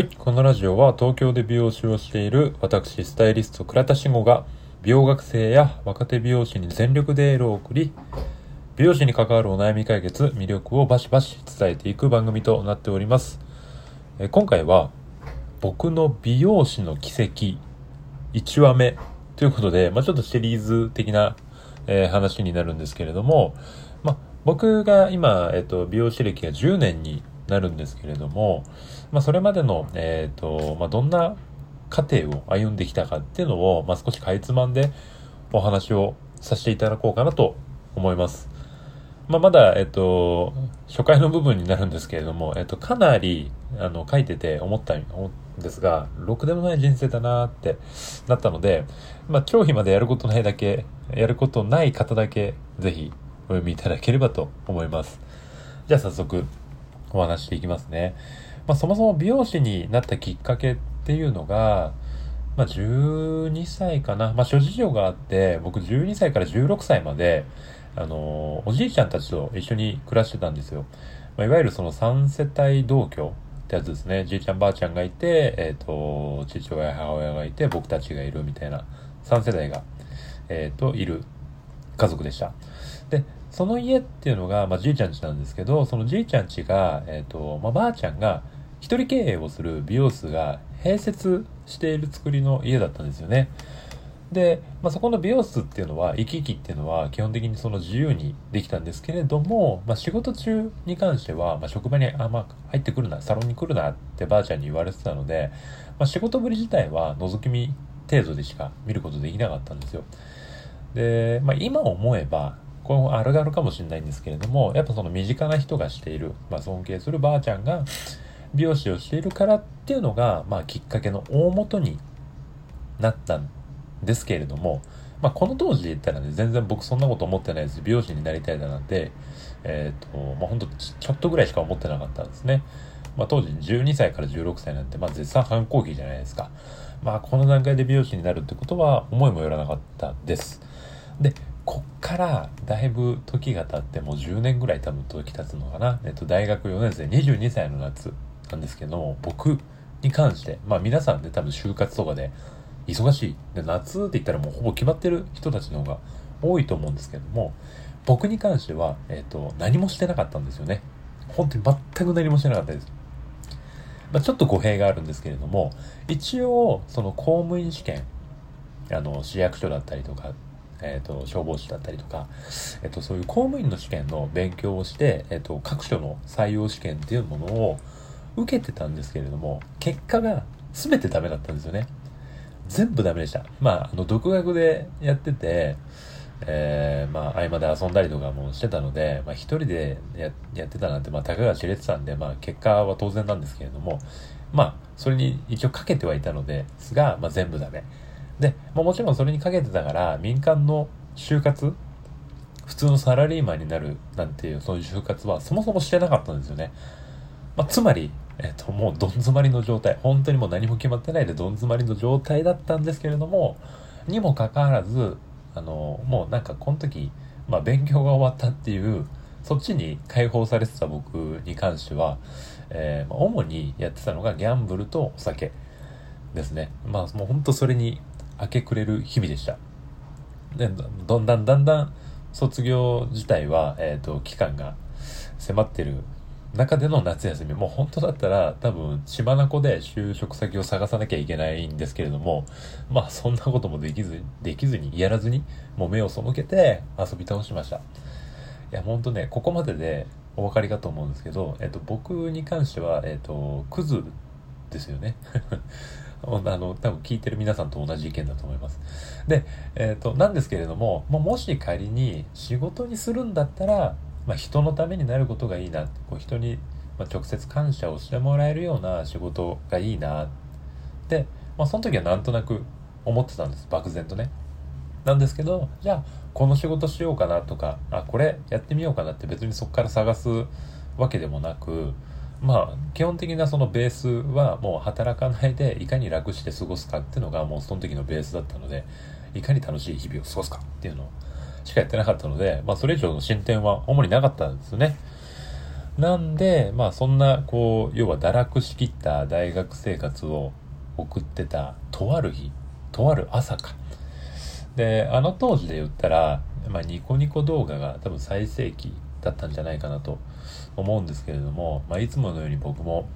はい、このラジオは東京で美容師をしている私、スタイリスト倉田慎吾が美容学生や若手美容師に全力でエールを送り、美容師に関わるお悩み解決、魅力をバシバシ伝えていく番組となっております。え今回は僕の美容師の奇跡1話目ということで、まあ、ちょっとシリーズ的な、えー、話になるんですけれども、まあ、僕が今、えっと、美容師歴が10年になるんですけれども、まあ、それまでの、えっ、ー、と、まあ、どんな過程を歩んできたかっていうのを、まあ、少しかいつまんでお話をさせていただこうかなと思います。まあ、まだ、えっと、初回の部分になるんですけれども、えっと、かなり、あの、書いてて思ったんですが、ろくでもない人生だなってなったので、まあ、長飛までやることないだけ、やることない方だけ、ぜひお読みいただければと思います。じゃあ早速、お話していきますね。まあ、そもそも美容師になったきっかけっていうのが、まあ、12歳かな。まあ、諸事情があって、僕12歳から16歳まで、あの、おじいちゃんたちと一緒に暮らしてたんですよ。まあ、いわゆるその3世帯同居ってやつですね。じいちゃんばあちゃんがいて、えっ、ー、と、父親母親がいて、僕たちがいるみたいな3世代が、えっ、ー、と、いる家族でした。で、その家っていうのが、まあ、じいちゃん家なんですけど、そのじいちゃん家が、えっ、ー、と、まあ、ばあちゃんが一人経営をする美容室が併設している作りの家だったんですよね。で、まあ、そこの美容室っていうのは、行き来っていうのは基本的にその自由にできたんですけれども、まあ、仕事中に関しては、まあ、職場にあんま入ってくるな、サロンに来るなってばあちゃんに言われてたので、まあ、仕事ぶり自体は覗き見程度でしか見ることできなかったんですよ。で、まあ、今思えば、これもあるあるかもしれないんですけれども、やっぱその身近な人がしている、まあ、尊敬するばあちゃんが美容師をしているからっていうのが、まあ、きっかけの大元になったんですけれども、まあ、この当時で言ったらね、全然僕そんなこと思ってないです。美容師になりたいだなんて、えっ、ー、と、まあ、ほんとちょっとぐらいしか思ってなかったんですね。まあ、当時12歳から16歳なんて、まあ、絶賛反抗期じゃないですか。まあ、この段階で美容師になるってことは思いもよらなかったです。で、こっからだいぶ時が経ってもう10年ぐらい多分時経つのかな。えっと、大学4年生22歳の夏なんですけども、僕に関して、まあ皆さんね、多分就活とかで忙しい。で、夏って言ったらもうほぼ決まってる人たちの方が多いと思うんですけども、僕に関しては、えっと、何もしてなかったんですよね。本当に全く何もしてなかったです。まあ、ちょっと語弊があるんですけれども、一応、その公務員試験、あの、市役所だったりとか、えっ、ー、と、消防士だったりとか、えっ、ー、と、そういう公務員の試験の勉強をして、えっ、ー、と、各所の採用試験っていうものを受けてたんですけれども、結果が全てダメだったんですよね。全部ダメでした。まあ、あの、独学でやってて、えー、まあ、合間で遊んだりとかもしてたので、まあ、一人でややってたなんて、まあ、たかが知れてたんで、まあ、結果は当然なんですけれども、まあ、それに一応かけてはいたのですが、まあ、全部ダメ。で、まあ、もちろんそれにかけてたから、民間の就活、普通のサラリーマンになるなんていう、そういう就活はそもそもしてなかったんですよね。まあ、つまり、えっと、もうどん詰まりの状態、本当にもう何も決まってないでどん詰まりの状態だったんですけれども、にもかかわらず、あの、もうなんかこの時、まあ、勉強が終わったっていう、そっちに解放されてた僕に関しては、えー、主にやってたのがギャンブルとお酒ですね。まあもうほんとそれに明け暮れる日々でした。で、だんだんだんだん卒業自体は、えっ、ー、と、期間が迫ってる中での夏休み、もう本当だったら多分血眼で就職先を探さなきゃいけないんですけれども、まあそんなこともできず、できずに、やらずに、もう目を背けて遊び倒しました。いや、ほんとね、ここまででお分かりかと思うんですけど、えっと、僕に関しては、えっと、クズですよね。あの、多分聞いてる皆さんと同じ意見だと思います。で、えっ、ー、と、なんですけれども、もし仮に仕事にするんだったら、まあ、人のためになることがいいなこう人に直接感謝をしてもらえるような仕事がいいなって、まあ、その時はなんとなく思ってたんです漠然とね。なんですけどじゃあこの仕事しようかなとかあこれやってみようかなって別にそこから探すわけでもなくまあ基本的なそのベースはもう働かないでいかに楽して過ごすかっていうのがもうその時のベースだったのでいかに楽しい日々を過ごすかっていうのしかやってなかったので、まあそれ以上の進展は主になかったんですよね。なんで、まあそんな、こう、要は堕落しきった大学生活を送ってた、とある日、とある朝か。で、あの当時で言ったら、まあニコニコ動画が多分最盛期だったんじゃないかなと思うんですけれども、まあいつものように僕も、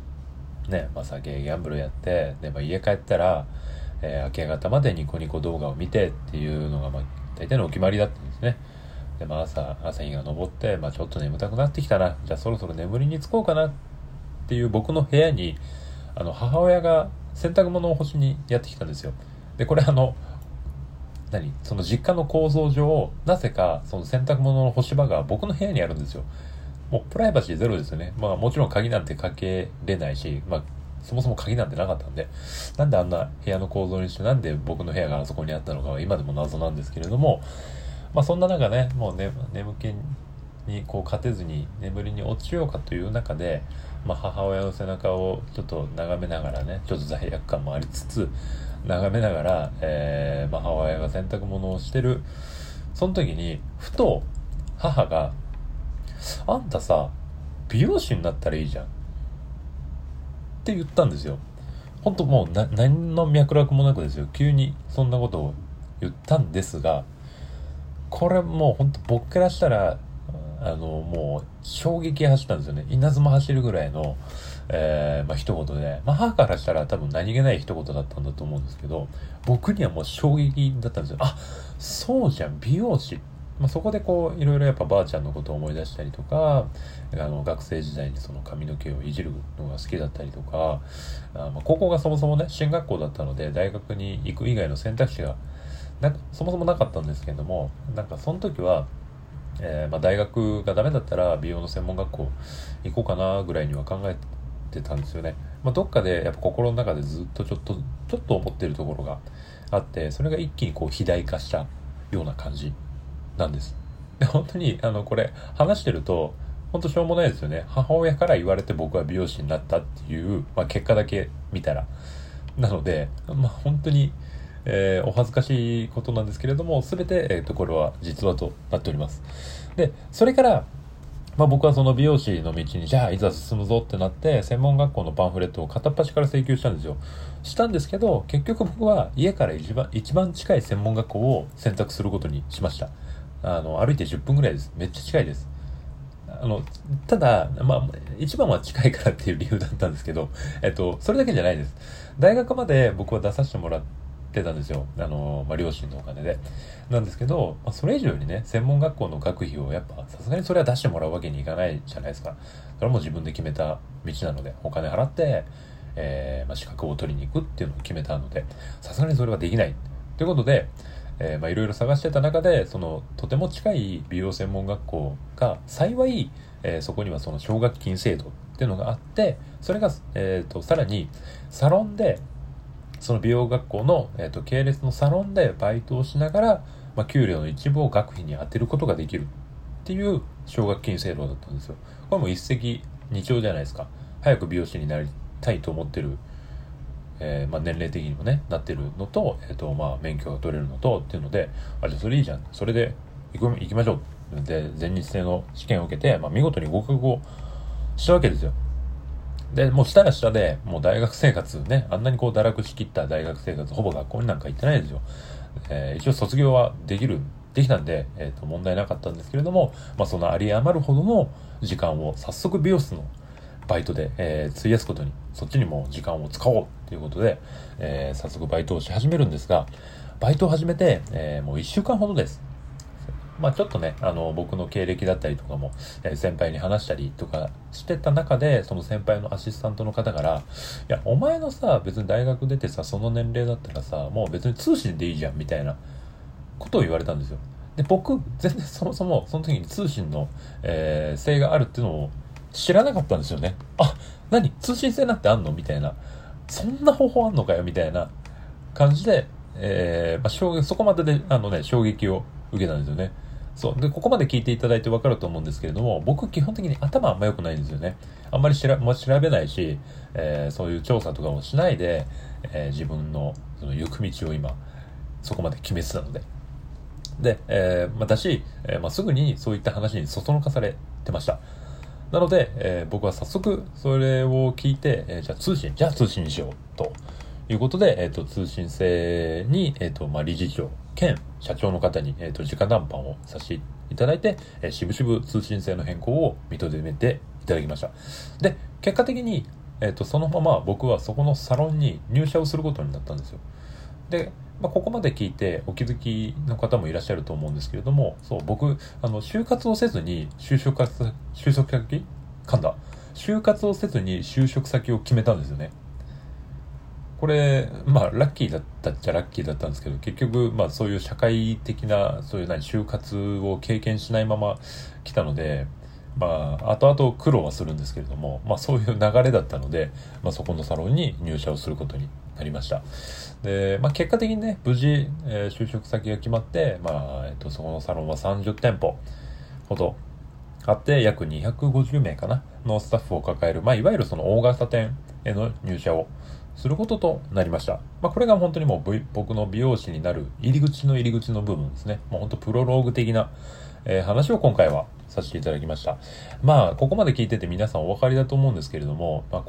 ね、まあ酒、ギャンブルやって、で、まあ家帰ったら、えー、明け方までニコニコ動画を見てっていうのが、まあ大体のお決まりだったんですね。で、まあ朝、朝日が昇って、まあちょっと眠たくなってきたな。じゃあそろそろ眠りにつこうかなっていう僕の部屋に、あの、母親が洗濯物を干しにやってきたんですよ。で、これあの、何？その実家の構造上、なぜかその洗濯物の干し場が僕の部屋にあるんですよ。もうプライバシーゼロですよね。まあもちろん鍵なんてかけれないし、まあそもそも鍵なんてなかったんで、なんであんな部屋の構造にして、なんで僕の部屋があそこにあったのかは今でも謎なんですけれども、まあそんな中ね、もうね、眠気にこう勝てずに眠りに落ちようかという中で、まあ母親の背中をちょっと眺めながらね、ちょっと罪悪感もありつつ、眺めながら、えー、まあ母親が洗濯物をしてる、その時に、ふと母が、あんたさ、美容師になったらいいじゃん。って言ったんですよ。ほんともうな、何の脈絡もなくですよ。急にそんなことを言ったんですが、これもうほんと僕からしたら、あの、もう衝撃走ったんですよね。稲妻走るぐらいの、えー、まあ一言で、まあ母からしたら多分何気ない一言だったんだと思うんですけど、僕にはもう衝撃だったんですよ。あ、そうじゃん、美容師。まあ、そこでこういろいろやっぱばあちゃんのことを思い出したりとかあの学生時代にその髪の毛をいじるのが好きだったりとかあ、まあ、高校がそもそもね進学校だったので大学に行く以外の選択肢がなそもそもなかったんですけどもなんかその時は、えー、まあ、大学がダメだったら美容の専門学校行こうかなぐらいには考えてたんですよね、まあ、どっかでやっぱ心の中でずっとちょっとちょっと思ってるところがあってそれが一気にこう肥大化したような感じなんです。で本当にあのこれ話してると本当しょうもないですよね。母親から言われて僕は美容師になったっていう、まあ、結果だけ見たら。なので、まあ、本当にえー、お恥ずかしいことなんですけれども、すべて、えっ、ー、と、これは実話となっております。で、それから、まあ僕はその美容師の道に、じゃあいざ進むぞってなって、専門学校のパンフレットを片っ端から請求したんですよ。したんですけど、結局僕は家から一番、一番近い専門学校を選択することにしました。あの、歩いて10分ぐらいです。めっちゃ近いです。あの、ただ、まあ、一番は近いからっていう理由だったんですけど、えっと、それだけじゃないです。大学まで僕は出させてもらって、ってたんですよ。あの、まあ、両親のお金で。なんですけど、まあ、それ以上にね、専門学校の学費をやっぱ、さすがにそれは出してもらうわけにいかないじゃないですか。それも自分で決めた道なので、お金払って、えー、まあ、資格を取りに行くっていうのを決めたので、さすがにそれはできない。ということで、えー、まあ、いろいろ探してた中で、その、とても近い美容専門学校が、幸い、えー、そこにはその奨学金制度っていうのがあって、それが、えっ、ー、と、さらに、サロンで、その美容学校の、えーと、系列のサロンでバイトをしながら、まあ、給料の一部を学費に充てることができるっていう奨学金制度だったんですよ。これも一石二鳥じゃないですか。早く美容師になりたいと思ってる、えー、まあ、年齢的にもね、なってるのと、えっ、ー、と、まあ、免許が取れるのとっていうので、あ、じゃあそれいいじゃん。それで行く行きましょう。で、全日制の試験を受けて、まあ、見事に合格をしたわけですよ。で、もうしたら下で、もう大学生活ね、あんなにこう堕落しきった大学生活、ほぼ学校になんか行ってないですよ。えー、一応卒業はできる、できたんで、えっ、ー、と、問題なかったんですけれども、まあそのあり余るほどの時間を早速美容室のバイトで、えー、費やすことに、そっちにも時間を使おうということで、えー、早速バイトをし始めるんですが、バイトを始めて、えー、もう一週間ほどです。まあちょっとね、あの、僕の経歴だったりとかも、えー、先輩に話したりとかしてた中で、その先輩のアシスタントの方から、いや、お前のさ、別に大学出てさ、その年齢だったらさ、もう別に通信でいいじゃん、みたいなことを言われたんですよ。で、僕、全然そもそも、その時に通信の、えー、性があるっていうのを知らなかったんですよね。あ、何？通信制なんてあんの？みたいな。そんな方法あんのかよ？みたいな感じで、えー、まあ、衝撃、そこまでで、あのね、衝撃を受けたんですよね。そう。で、ここまで聞いていただいてわかると思うんですけれども、僕基本的に頭あんま良くないんですよね。あんまり調べ、調べないし、えー、そういう調査とかもしないで、えー、自分のその行く道を今、そこまで決めてたので。で、えー、まあ、だし、えー、まあ、すぐにそういった話にそそのかされてました。なので、えー、僕は早速それを聞いて、えー、じゃあ通信、じゃあ通信にしようということで、えっ、ー、と、通信制に、えっ、と、まあ、理事長兼社長の方に、えっ、と、直談判をさせていただいて、えー、しぶしぶ通信制の変更を認めていただきました。で、結果的に、えっ、と、そのまま僕はそこのサロンに入社をすることになったんですよ。で、まあ、ここまで聞いてお気づきの方もいらっしゃると思うんですけれども、そう、僕、あの、就活をせずに就職就職先噛んだ。就活をせずに就職先を決めたんですよね。これ、まあ、ラッキーだったっちゃラッキーだったんですけど、結局、まあ、そういう社会的な、そういう何、就活を経験しないまま来たので、まあ、後々苦労はするんですけれども、まあ、そういう流れだったので、まあ、そこのサロンに入社をすることになりました。で、まあ、結果的にね、無事、えー、就職先が決まって、まあ、えっ、と、そこのサロンは30店舗ほどあって、約250名かなのスタッフを抱える、まあ、いわゆるその大型店への入社をすることとなりました。まあ、これが本当にもう、僕の美容師になる入り口の入り口の部分ですね。もう本当プロローグ的な、えー、話を今回はさせていただきました。まあ、ここまで聞いてて皆さんお分かりだと思うんですけれども、まあ、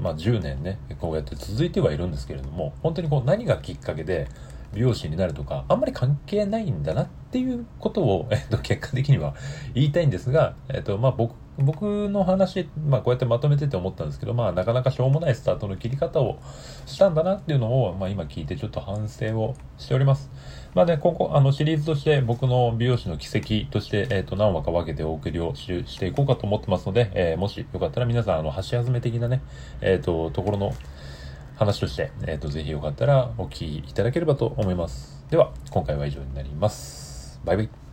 まあ、10年ね、こうやって続いてはいるんですけれども、本当にこう何がきっかけで美容師になるとか、あんまり関係ないんだなっていうことを、えっと、結果的には言いたいんですが、えっと、まあ、僕、僕の話、まあ、こうやってまとめてて思ったんですけど、まあ、なかなかしょうもないスタートの切り方をしたんだなっていうのを、まあ、今聞いてちょっと反省をしております。まあね、ここ、あの、シリーズとして僕の美容師の奇跡として、えっ、ー、と、何話か分けてお送りをししていこうかと思ってますので、えー、もしよかったら皆さん、あの、箸休め的なね、えっ、ー、と、ところの話として、えっ、と、ぜひよかったらお聞きいただければと思います。では、今回は以上になります。バイバイ。